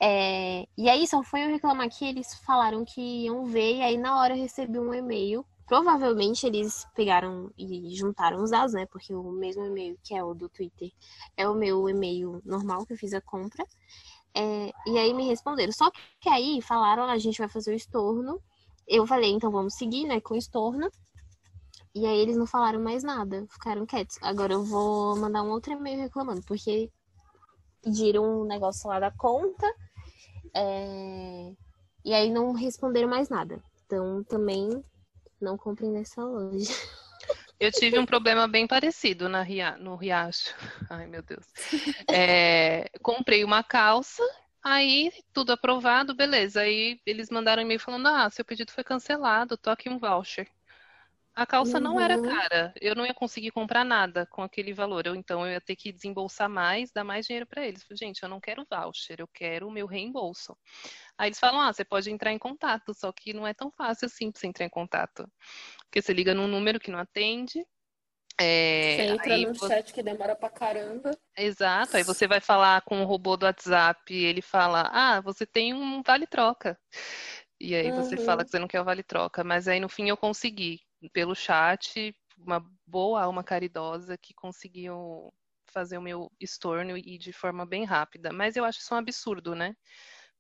É... E aí só foi eu reclamar que eles falaram que iam ver, e aí na hora eu recebi um e-mail Provavelmente eles pegaram e juntaram os dados, né? Porque o mesmo e-mail que é o do Twitter é o meu e-mail normal que eu fiz a compra. É, e aí me responderam. Só que aí falaram, a gente vai fazer o estorno. Eu falei, então vamos seguir, né, com o estorno. E aí eles não falaram mais nada, ficaram quietos. Agora eu vou mandar um outro e-mail reclamando, porque pediram um negócio lá da conta É... E aí não responderam mais nada. Então também não comprem nessa loja. Eu tive um problema bem parecido na Ria... no Riacho. (laughs) Ai, meu Deus. É... Comprei uma calça, aí tudo aprovado, beleza. Aí eles mandaram um e-mail falando: ah, seu pedido foi cancelado, toque um voucher. A calça uhum. não era uhum. cara. Eu não ia conseguir comprar nada com aquele valor. Eu, então eu ia ter que desembolsar mais, dar mais dinheiro para eles. Falei, gente, eu não quero voucher, eu quero o meu reembolso. Aí eles falam: ah, você pode entrar em contato, só que não é tão fácil assim você entrar em contato. Porque você liga num número que não atende. É, você entra no você... chat que demora pra caramba. Exato, aí você vai falar com o robô do WhatsApp, ele fala: Ah, você tem um vale-troca. E aí uhum. você fala que você não quer o vale-troca. Mas aí no fim eu consegui pelo chat, uma boa alma caridosa que conseguiu fazer o meu estorno e de forma bem rápida. Mas eu acho isso um absurdo, né?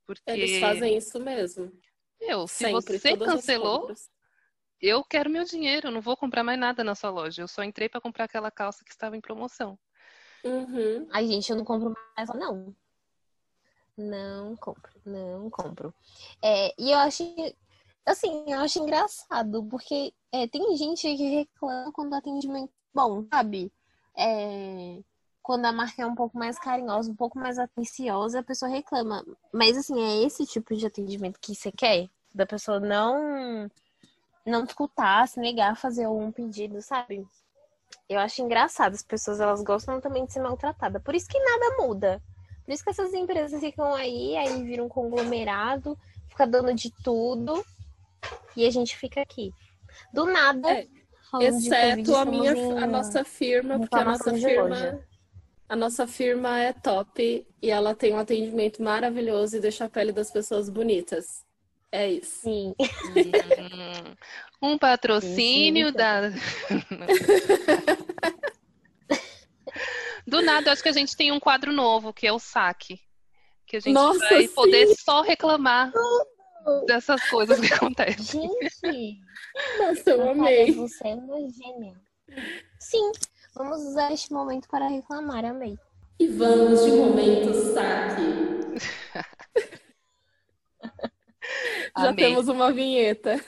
Porque... Eles fazem isso mesmo. Eu, se Sempre, você cancelou, eu quero meu dinheiro, eu não vou comprar mais nada na sua loja. Eu só entrei para comprar aquela calça que estava em promoção. Uhum. Ai, gente, eu não compro mais, não. Não compro, não compro. É, e eu acho Assim, eu acho engraçado, porque é, tem gente que reclama quando o atendimento é bom, sabe? É, quando a marca é um pouco mais carinhosa, um pouco mais atenciosa, a pessoa reclama. Mas, assim, é esse tipo de atendimento que você quer? Da pessoa não não escutar, se negar a fazer um pedido, sabe? Eu acho engraçado. As pessoas, elas gostam também de ser maltratadas. Por isso que nada muda. Por isso que essas empresas ficam aí, aí viram um conglomerado, fica dando de tudo e a gente fica aqui. Do nada. É, exceto a minha, a nossa firma, porque a nossa firma, a nossa firma é top e ela tem um atendimento maravilhoso e deixa a pele das pessoas bonitas. É isso. Sim. um patrocínio sim, sim. da. Do nada, acho que a gente tem um quadro novo, que é o saque. Que a gente Nossa, vai sim. poder só reclamar dessas coisas que acontecem. Gente! Nossa, eu amei. Você é uma gêmea. Sim, vamos usar este momento para reclamar, amei. E vamos de momento saque. (laughs) Já amei. temos uma vinheta.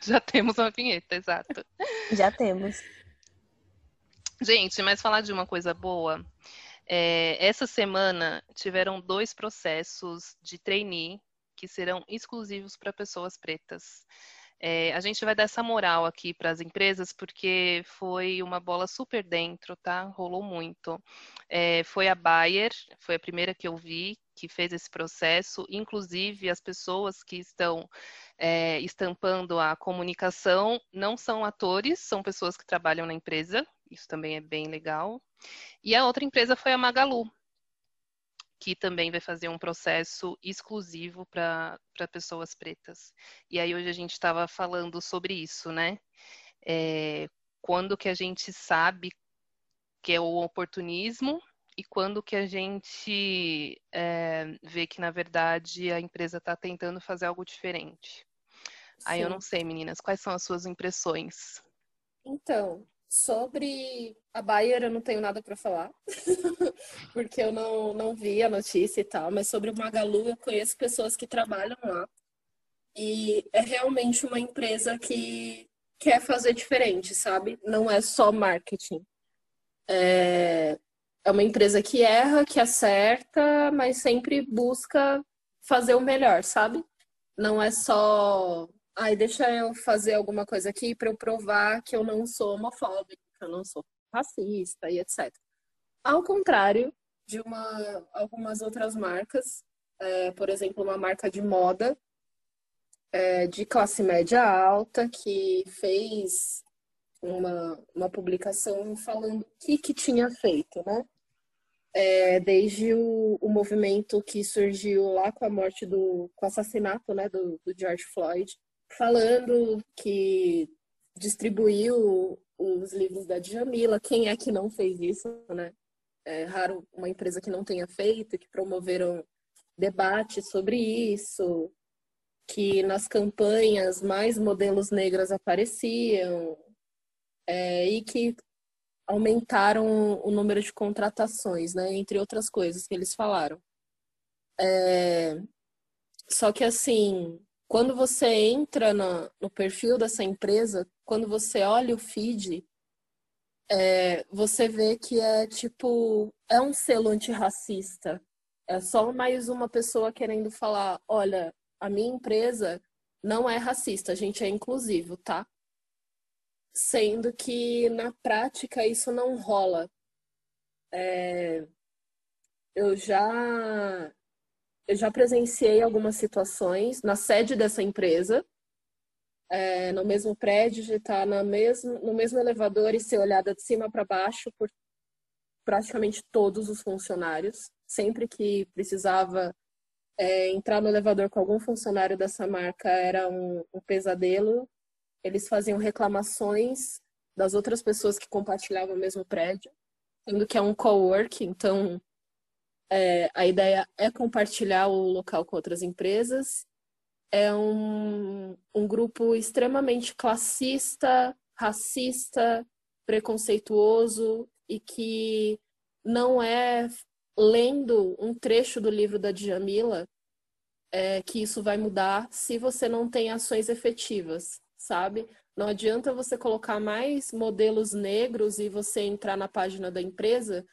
Já temos uma vinheta, exato. Já temos. Gente, mas falar de uma coisa boa. É, essa semana tiveram dois processos de trainee que serão exclusivos para pessoas pretas. É, a gente vai dar essa moral aqui para as empresas porque foi uma bola super dentro, tá? Rolou muito. É, foi a Bayer, foi a primeira que eu vi que fez esse processo. Inclusive, as pessoas que estão é, estampando a comunicação não são atores, são pessoas que trabalham na empresa. Isso também é bem legal. E a outra empresa foi a Magalu, que também vai fazer um processo exclusivo para pessoas pretas. E aí hoje a gente estava falando sobre isso, né? É, quando que a gente sabe que é o oportunismo e quando que a gente é, vê que, na verdade, a empresa está tentando fazer algo diferente. Sim. Aí eu não sei, meninas, quais são as suas impressões? Então, Sobre a Bayer eu não tenho nada para falar, (laughs) porque eu não, não vi a notícia e tal, mas sobre o Magalu eu conheço pessoas que trabalham lá e é realmente uma empresa que quer fazer diferente, sabe? Não é só marketing. É, é uma empresa que erra, que acerta, mas sempre busca fazer o melhor, sabe? Não é só Ai, deixa eu fazer alguma coisa aqui para eu provar que eu não sou homofóbica, que eu não sou racista e etc. Ao contrário de uma, algumas outras marcas, é, por exemplo, uma marca de moda é, de classe média alta que fez uma, uma publicação falando o que, que tinha feito, né? É, desde o, o movimento que surgiu lá com a morte do com o assassinato né, do, do George Floyd falando que distribuiu os livros da Djamila. Quem é que não fez isso, né? É raro uma empresa que não tenha feito, que promoveram debates sobre isso, que nas campanhas mais modelos negros apareciam é, e que aumentaram o número de contratações, né? Entre outras coisas que eles falaram. É, Só que assim, quando você entra no, perfil dessa empresa, quando você olha o feed, é, você vê que é tipo, é um selo antirracista. É só mais uma pessoa querendo falar, olha, a minha empresa não é racista, a gente é inclusivo, tá? Sendo que na prática isso não rola. É, eu já eu já presenciei algumas situações na sede dessa empresa, é, no mesmo prédio, de estar no mesmo, no mesmo elevador e ser olhada de cima para baixo por praticamente todos os funcionários. Sempre que precisava é, entrar no elevador com algum funcionário dessa marca era um, um pesadelo. Eles faziam reclamações das outras pessoas que compartilhavam o mesmo prédio, sendo que é um co-work, então é, a ideia é compartilhar o local com outras empresas. É um, um grupo extremamente classista, racista, preconceituoso e que não é lendo um trecho do livro da Djamila é, que isso vai mudar se você não tem ações efetivas, sabe? Não adianta você colocar mais modelos negros e você entrar na página da empresa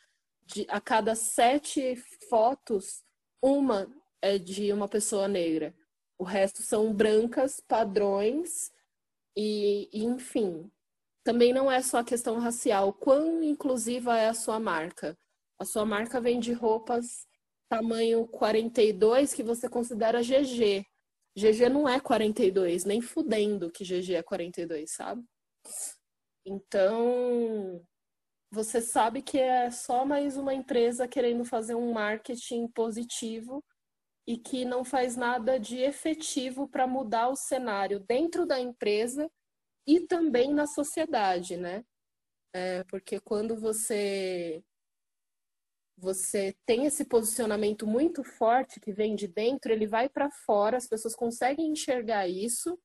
de, a cada sete fotos, uma é de uma pessoa negra. O resto são brancas, padrões e, e enfim. Também não é só a questão racial. Quão inclusiva é a sua marca? A sua marca vende roupas tamanho 42 que você considera GG. GG não é 42, nem fudendo que GG é 42, sabe? Então, você sabe que é só mais uma empresa querendo fazer um marketing positivo e que não faz nada de efetivo para mudar o cenário dentro da empresa e também na sociedade, né? É, porque quando você você tem esse posicionamento muito forte que vem de dentro, ele vai para fora, as pessoas conseguem enxergar isso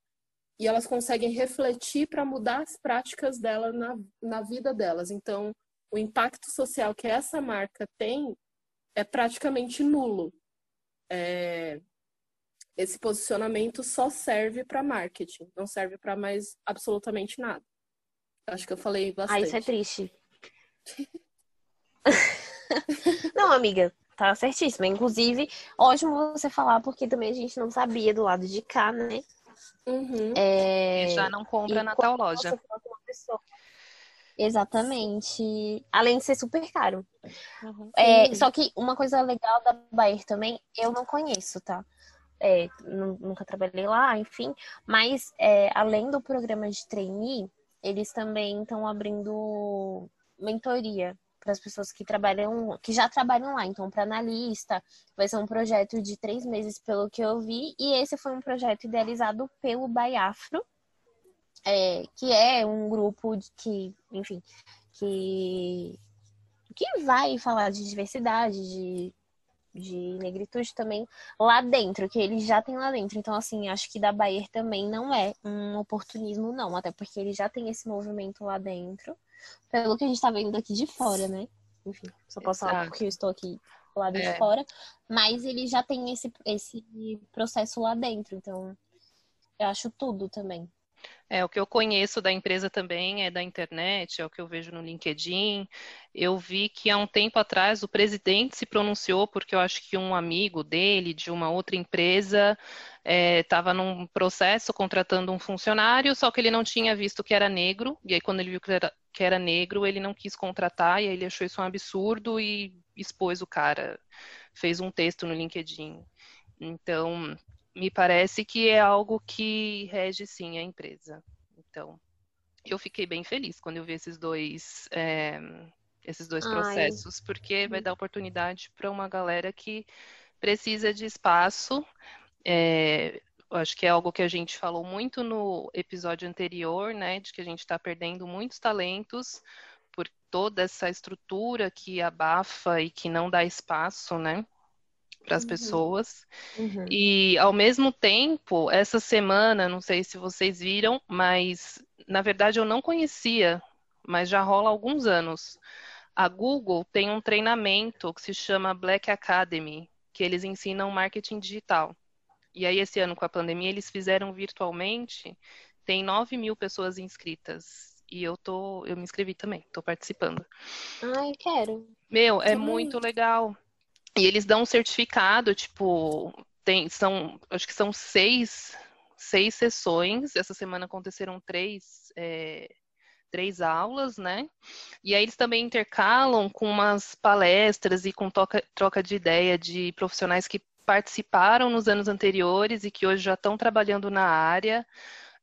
e elas conseguem refletir para mudar as práticas dela na, na vida delas. Então, o impacto social que essa marca tem é praticamente nulo. É, esse posicionamento só serve para marketing, não serve para mais absolutamente nada. Acho que eu falei bastante. Ah, isso é triste. (laughs) não, amiga, tá certíssima. Inclusive, ótimo você falar, porque também a gente não sabia do lado de cá, né? Uhum. É... já não compra na tal loja. Exatamente. Além de ser super caro. Uhum. É, só que uma coisa legal da Bayer também, eu não conheço, tá? É, nunca trabalhei lá, enfim. Mas é, além do programa de trainee, eles também estão abrindo mentoria para as pessoas que trabalham, que já trabalham lá. Então, para analista, vai ser um projeto de três meses, pelo que eu vi. E esse foi um projeto idealizado pelo Baiafro, é, que é um grupo de, que, enfim, que, que vai falar de diversidade, de, de negritude também lá dentro, que eles já têm lá dentro. Então, assim, acho que da Bahia também não é um oportunismo, não, até porque ele já tem esse movimento lá dentro pelo que a gente tá vendo daqui de fora, né? Enfim, só posso Exato. falar porque eu estou aqui do lado é. de fora, mas ele já tem esse, esse processo lá dentro, então eu acho tudo também. É, o que eu conheço da empresa também é da internet, é o que eu vejo no LinkedIn. Eu vi que há um tempo atrás o presidente se pronunciou porque eu acho que um amigo dele, de uma outra empresa, estava é, num processo contratando um funcionário, só que ele não tinha visto que era negro, e aí quando ele viu que era, que era negro, ele não quis contratar, e aí ele achou isso um absurdo e expôs o cara. Fez um texto no LinkedIn. Então, me parece que é algo que rege sim a empresa. Então, eu fiquei bem feliz quando eu vi esses dois, é, esses dois processos, porque vai dar oportunidade para uma galera que precisa de espaço. É, acho que é algo que a gente falou muito no episódio anterior, né? De que a gente está perdendo muitos talentos por toda essa estrutura que abafa e que não dá espaço, né? para as uhum. pessoas. Uhum. E ao mesmo tempo, essa semana, não sei se vocês viram, mas na verdade eu não conhecia, mas já rola há alguns anos. A Google tem um treinamento que se chama Black Academy, que eles ensinam marketing digital. E aí, esse ano, com a pandemia, eles fizeram virtualmente. Tem 9 mil pessoas inscritas. E eu tô, eu me inscrevi também, tô participando. Ai, quero. Meu, é muito legal. E eles dão um certificado, tipo, tem, são, acho que são seis, seis sessões. Essa semana aconteceram três, é, três aulas, né? E aí eles também intercalam com umas palestras e com toca, troca de ideia de profissionais que participaram nos anos anteriores e que hoje já estão trabalhando na área.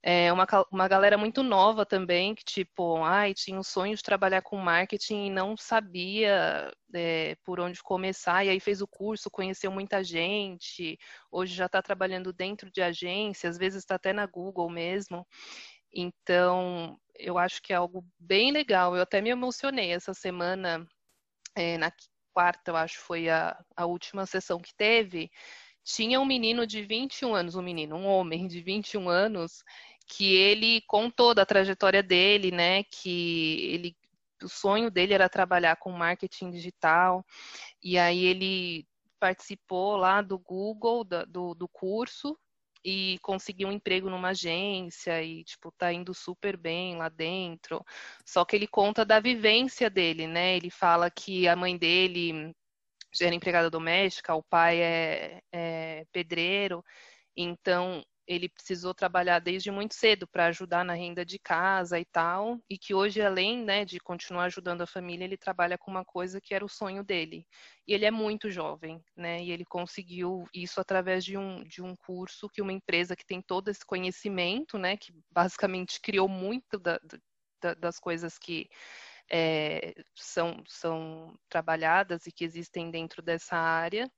É uma, uma galera muito nova também, que tipo, ai, tinha um sonho de trabalhar com marketing e não sabia é, por onde começar, e aí fez o curso, conheceu muita gente, hoje já está trabalhando dentro de agência, às vezes está até na Google mesmo. Então, eu acho que é algo bem legal. Eu até me emocionei essa semana, é, na quarta, eu acho, foi a, a última sessão que teve. Tinha um menino de 21 anos, um menino, um homem de 21 anos, que ele contou da trajetória dele, né? Que ele, o sonho dele era trabalhar com marketing digital, e aí ele participou lá do Google, do, do curso, e conseguiu um emprego numa agência e, tipo, tá indo super bem lá dentro. Só que ele conta da vivência dele, né? Ele fala que a mãe dele era empregada doméstica, o pai é, é pedreiro, então ele precisou trabalhar desde muito cedo para ajudar na renda de casa e tal, e que hoje, além né, de continuar ajudando a família, ele trabalha com uma coisa que era o sonho dele. E ele é muito jovem, né? E ele conseguiu isso através de um, de um curso que uma empresa que tem todo esse conhecimento, né? Que basicamente criou muito da, da, das coisas que é, são, são trabalhadas e que existem dentro dessa área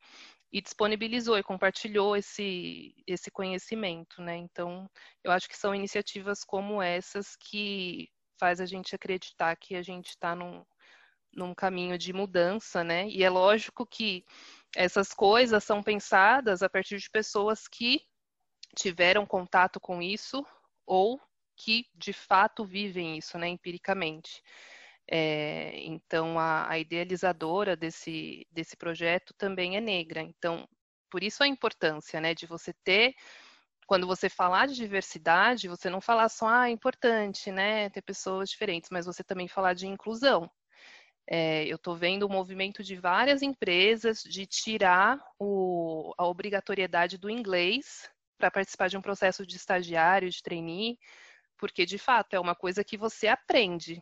e disponibilizou e compartilhou esse, esse conhecimento, né? Então, eu acho que são iniciativas como essas que faz a gente acreditar que a gente está num, num caminho de mudança, né? E é lógico que essas coisas são pensadas a partir de pessoas que tiveram contato com isso ou que de fato vivem isso, né, empiricamente. É, então, a, a, idealizadora desse, desse projeto também é negra. Então, por isso a importância né, de você ter, quando você falar de diversidade, você não falar só, ah, é importante né, ter pessoas diferentes, mas você também falar de inclusão. É, eu estou vendo o movimento de várias empresas de tirar o, a obrigatoriedade do inglês para participar de um processo de estagiário, de trainee, porque de fato é uma coisa que você aprende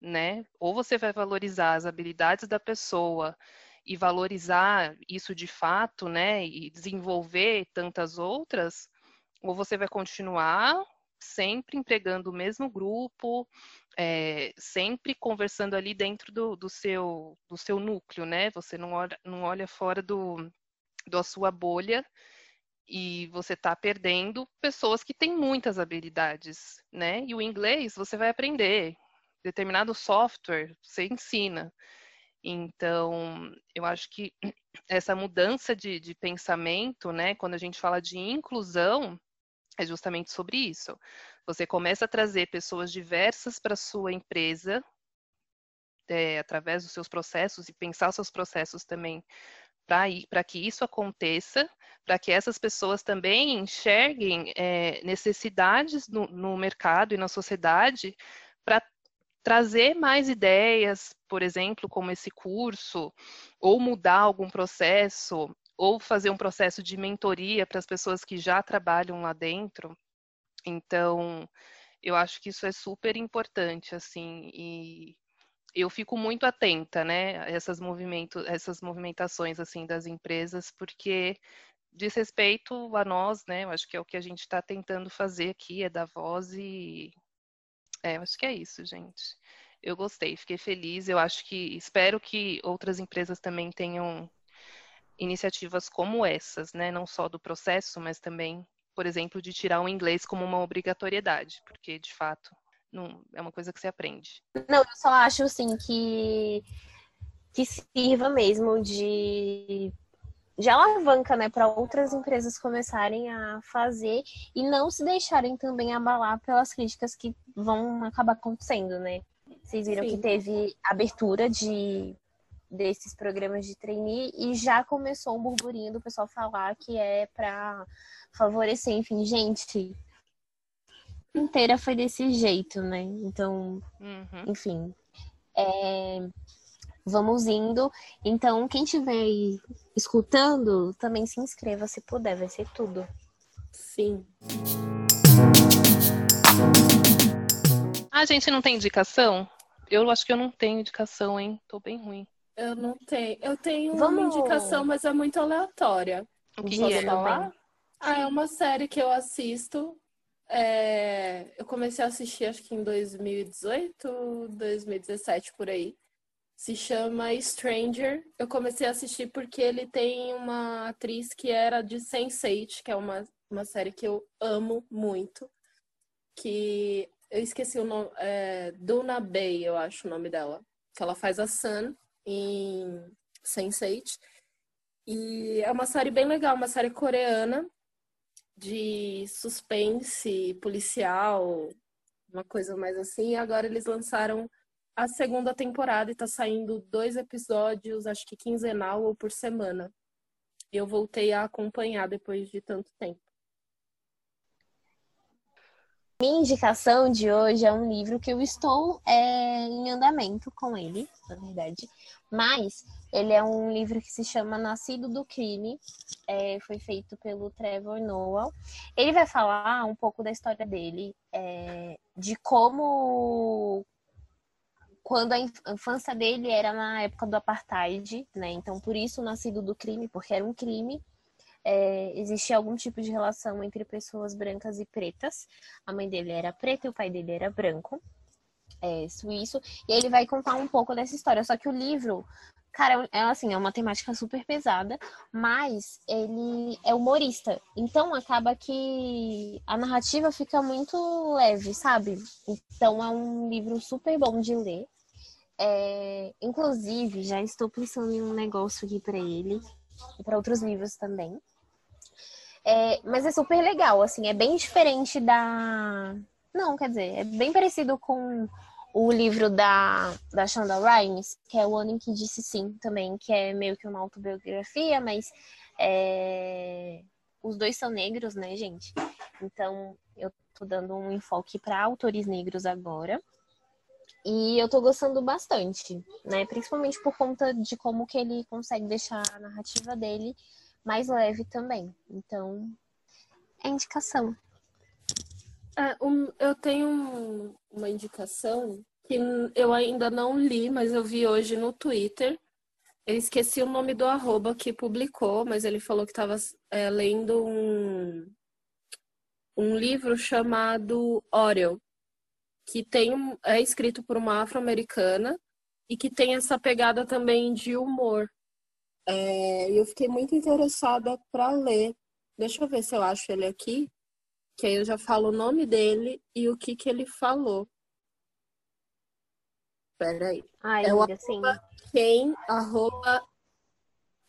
né? Ou você vai valorizar as habilidades da pessoa e valorizar isso de fato, né? E desenvolver tantas outras, ou você vai continuar sempre empregando o mesmo grupo, é, sempre conversando ali dentro do, do, seu, do seu núcleo, né? Você não olha, não olha fora do, da sua bolha e você está perdendo pessoas que têm muitas habilidades, né? E o inglês você vai aprender, determinado software, você ensina. Então, eu acho que essa mudança de, de pensamento, né, quando a gente fala de inclusão, é justamente sobre isso. Você começa a trazer pessoas diversas para sua empresa, é, através dos seus processos, e pensar os seus processos também para que isso aconteça, para que essas pessoas também enxerguem é, necessidades no, no mercado e na sociedade para trazer mais ideias, por exemplo, como esse curso, ou mudar algum processo, ou fazer um processo de mentoria para as pessoas que já trabalham lá dentro. Então, eu acho que isso é super importante, assim, e eu fico muito atenta, né, a essas movimentos, essas movimentações assim das empresas, porque diz respeito a nós, né? Eu acho que é o que a gente está tentando fazer aqui, é dar voz e é, acho que é isso, gente. Eu gostei, fiquei feliz. Eu acho que espero que outras empresas também tenham iniciativas como essas, né? Não só do processo, mas também, por exemplo, de tirar o inglês como uma obrigatoriedade, porque de fato não é uma coisa que se aprende. Não, eu só acho assim que que sirva mesmo de de alavanca, né, para outras empresas começarem a fazer e não se deixarem também abalar pelas críticas que vão acabar acontecendo, né? Vocês viram Sim. que teve abertura de, desses programas de trainee e já começou um burburinho do pessoal falar que é para favorecer, enfim, gente. Inteira foi desse jeito, né? Então, uhum. enfim, é, vamos indo. Então, quem estiver aí escutando, também se inscreva se puder, vai ser tudo. Sim. A gente não tem indicação? Eu acho que eu não tenho indicação, hein? Tô bem ruim. Eu não tenho. Eu tenho Vamos... uma indicação, mas é muito aleatória. O que, que é? falar? Ah, é uma série que eu assisto. É... Eu comecei a assistir acho que em 2018, 2017 por aí. Se chama Stranger. Eu comecei a assistir porque ele tem uma atriz que era de Sense8, que é uma, uma série que eu amo muito. Que eu esqueci o nome. É, Duna Bay, eu acho o nome dela. Que ela faz a Sun em Sense8. E é uma série bem legal, uma série coreana de suspense policial, uma coisa mais assim. E agora eles lançaram a segunda temporada e tá saindo dois episódios, acho que quinzenal ou por semana. Eu voltei a acompanhar depois de tanto tempo. Minha indicação de hoje é um livro que eu estou é, em andamento com ele, na verdade. Mas ele é um livro que se chama Nascido do Crime. É, foi feito pelo Trevor Noah. Ele vai falar um pouco da história dele, é, de como quando a infância dele era na época do apartheid, né? Então por isso Nascido do Crime, porque era um crime é, existia algum tipo de relação entre pessoas brancas e pretas. A mãe dele era preta e o pai dele era branco, é, suíço. E ele vai contar um pouco dessa história. Só que o livro, cara, é assim, é uma temática super pesada, mas ele é humorista. Então acaba que a narrativa fica muito leve, sabe? Então é um livro super bom de ler. É, inclusive, já estou pensando em um negócio aqui para ele e para outros livros também. É, mas é super legal, assim, é bem diferente da. Não, quer dizer, é bem parecido com o livro da, da Shonda Rhimes, que é O Ano em que Disse Sim também, que é meio que uma autobiografia, mas é... os dois são negros, né, gente? Então eu tô dando um enfoque para autores negros agora. E eu tô gostando bastante, né? Principalmente por conta de como que ele consegue deixar a narrativa dele mais leve também. Então, é indicação. É, um, eu tenho um, uma indicação que eu ainda não li, mas eu vi hoje no Twitter. Eu esqueci o nome do arroba que publicou, mas ele falou que estava é, lendo um, um livro chamado Oreo, que tem, é escrito por uma afro-americana e que tem essa pegada também de humor. É, eu fiquei muito interessada para ler. Deixa eu ver se eu acho ele aqui, que aí eu já falo o nome dele e o que, que ele falou. Peraí. Ai, é o arroba quem, arroba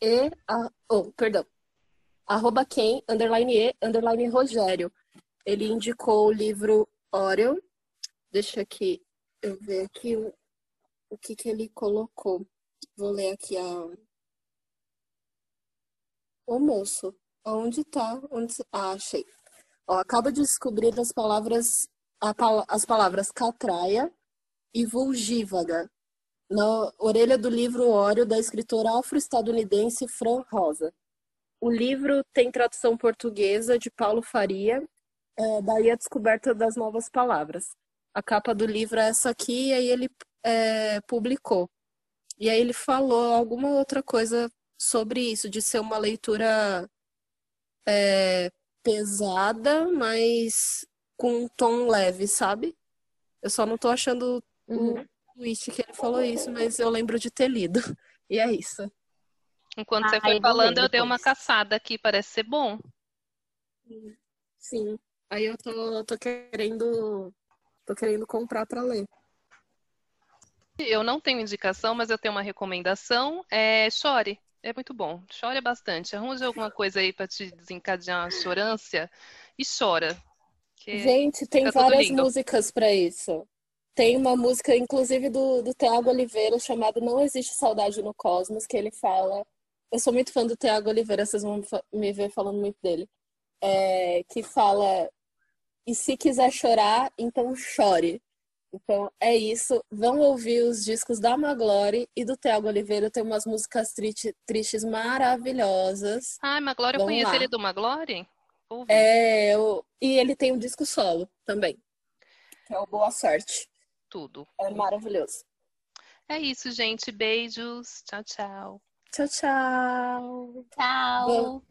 e, a, oh, perdão. Arroba quem, underline e, underline Rogério. Ele indicou o livro Oreo. Deixa aqui, eu ver aqui o, o que, que ele colocou. Vou ler aqui a, Ô moço, onde tá? Onde... Ah, achei. Ó, acabo de descobrir as palavras, as palavras catraia e vulgívaga na orelha do livro Óreo da escritora afro-estadunidense Fran Rosa. O livro tem tradução portuguesa de Paulo Faria, é, daí a descoberta das novas palavras. A capa do livro é essa aqui, e aí ele é, publicou. E aí ele falou alguma outra coisa sobre isso, de ser uma leitura é, pesada, mas com um tom leve, sabe? Eu só não tô achando uhum. o twist que ele falou isso, mas eu lembro de ter lido. (laughs) E é isso. Enquanto ah, você foi falando, eu dei uma caçada aqui, parece ser bom. Sim. Aí eu tô, tô querendo. Tô querendo comprar para ler. Eu não tenho indicação, mas eu tenho uma recomendação. É Chore. É muito bom. Chora bastante. Arranja alguma coisa aí para te desencadear uma chorância e chora. Gente, tem várias músicas para isso. Tem uma música, inclusive, do, do Tiago Oliveira, chamada Não Existe Saudade no Cosmos, que ele fala. Eu sou muito fã do Tiago Oliveira, vocês vão me ver falando muito dele. É, que fala: E se quiser chorar, então chore. Então é isso. Vão ouvir os discos da Maglore e do Tiago Oliveira. Tem umas músicas tristes, tristes maravilhosas. Ah, Maglore, eu conheço lá. ele do Maglore? É, eu... e ele tem um disco solo também. Que é o Boa Sorte tudo. É maravilhoso. É isso, gente. Beijos. Tchau, tchau. Tchau, tchau. Tchau.